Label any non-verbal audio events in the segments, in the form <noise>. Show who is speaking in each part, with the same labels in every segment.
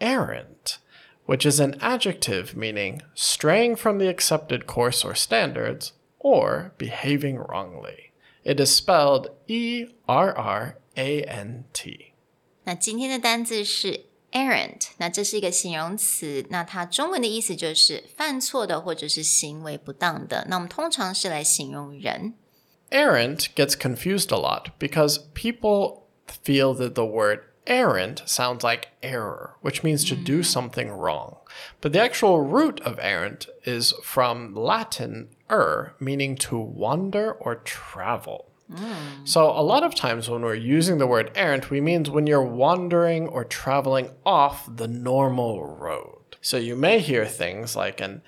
Speaker 1: errant, which is an adjective meaning straying from the accepted course or standards or behaving wrongly. It is spelled E R R A N T.
Speaker 2: 那今天的单字是 errant，那这是一个形容词，那它中文的意思就是犯错的或者是行为不当的。那我们通常是来形容人。
Speaker 1: Errant gets confused a lot because people feel that the word errant sounds like error, which means to do something wrong. But the actual root of errant is from Latin er, meaning to wander or travel. So, a lot of times when we're using the word errant, we mean when you're wandering or traveling off the normal road. So, you may hear things like an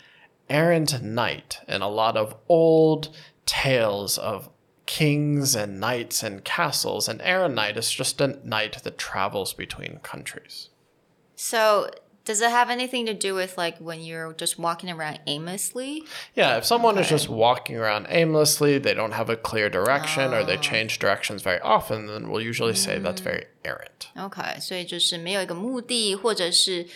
Speaker 1: errant knight in a lot of old tales of kings and knights and castles. An errant knight is just a knight that travels between countries.
Speaker 2: So does it have anything to do with like when you're just walking around aimlessly?
Speaker 1: Yeah, if someone is just walking around aimlessly, they don't have a clear direction, or they change directions very often, then we'll usually say that's very errant.
Speaker 2: OK，所以就是没有一个目的，或者是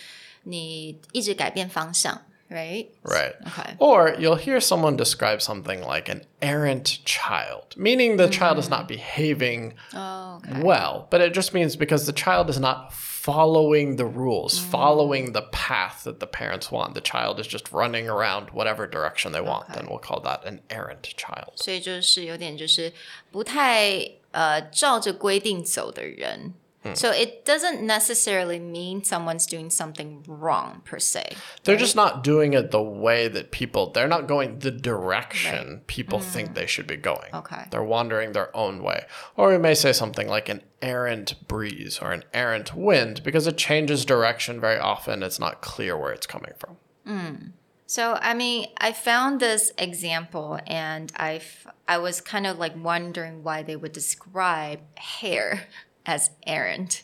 Speaker 2: 你一直改变方向 ，right？
Speaker 1: Right.
Speaker 2: Okay.
Speaker 1: Or you'll hear someone describe something like an errant child, meaning the child is not behaving
Speaker 2: Oh, OK。
Speaker 1: well, but it just means because the child is not following the rules, following the path that the parents want. The child is just running around whatever direction they want, then we'll call that an errant child.
Speaker 2: 所以就是有点就是不太呃照着规定走的人。 Hmm. So it doesn't necessarily mean someone's doing something wrong per se.
Speaker 1: They're just not doing it the way that people, they're not going the direction people hmm. think they should be going.
Speaker 2: Okay.
Speaker 1: They're wandering their own way. Or we may say something like an errant breeze or an errant wind because it changes direction very often. It's not clear where it's coming from. Hmm.
Speaker 2: So I mean, I found this example and I I was kind of like wondering why they would describe hair <laughs> as errant.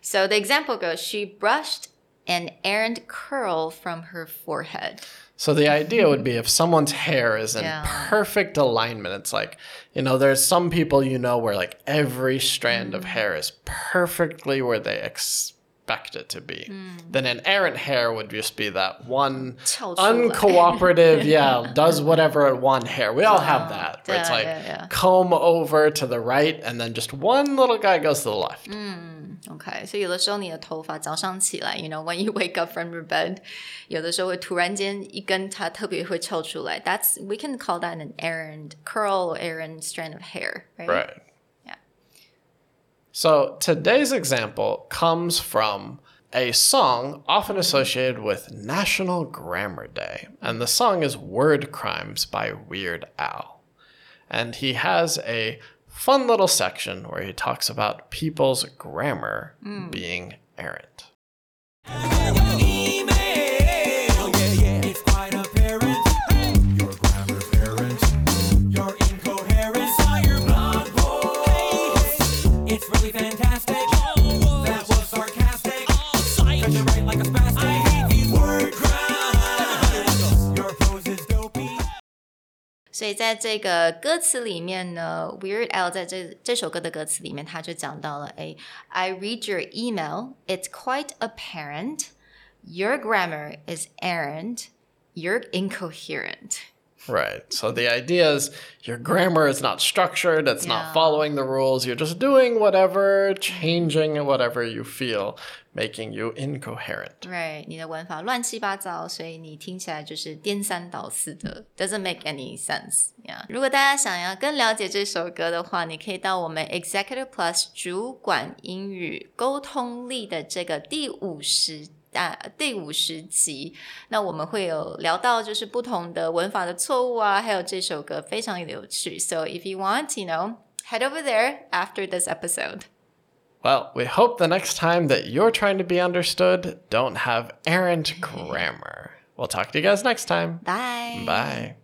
Speaker 2: So the example goes, she brushed an errant curl from her forehead.
Speaker 1: So the idea would be if someone's hair is in
Speaker 2: Yeah.
Speaker 1: perfect alignment, it's like, you know, there's some people you know where like every strand of mm. hair is perfectly where they expect it to be. Then an errant hair would just be that one
Speaker 2: 翘出来。
Speaker 1: uncooperative, yeah, <laughs> does whatever at one hair. We all have that. Where it's
Speaker 2: yeah,
Speaker 1: like
Speaker 2: yeah, yeah.
Speaker 1: comb over to the right and then just one little guy goes to the left.
Speaker 2: OK，所以有的时候你的头发早上起来，you know when you <laughs> wake up from your bed，有的时候会突然间一根它特别会翘出来。That's we can call that an errant curl or errant strand of hair, right?
Speaker 1: Right. So today's example comes from a song often associated with National Grammar Day. And the song is Word Crimes by Weird Al. And he has a fun little section where he talks about people's grammar hmm. being errant.
Speaker 2: 所以在这个歌词里面呢，Weird Al 在这这首歌的歌词里面，他就讲到了，哎，I read your email, it's quite apparent, your grammar is errant, you're incoherent.
Speaker 1: Right. So the idea is your grammar is not structured, it's
Speaker 2: Yeah.
Speaker 1: not following the rules, you're just doing whatever, changing whatever you feel, making you incoherent.
Speaker 2: Right，你的文法乱七八糟，所以你听起来就是颠三倒四的，doesn't make any sense。Yeah. 如果大家想要更了解这首歌的话，你可以到我们 Executive Plus 主管英语沟通力的这个第五十 啊第五十集，那我们会有聊到就是不同的文法的错误啊，还有这首歌非常有趣。So if you want, you know, head over there after this episode.
Speaker 1: Well, we hope the next time that you're trying to be understood don't have errant grammar. We'll talk to you guys next time.
Speaker 2: Bye.
Speaker 1: Bye.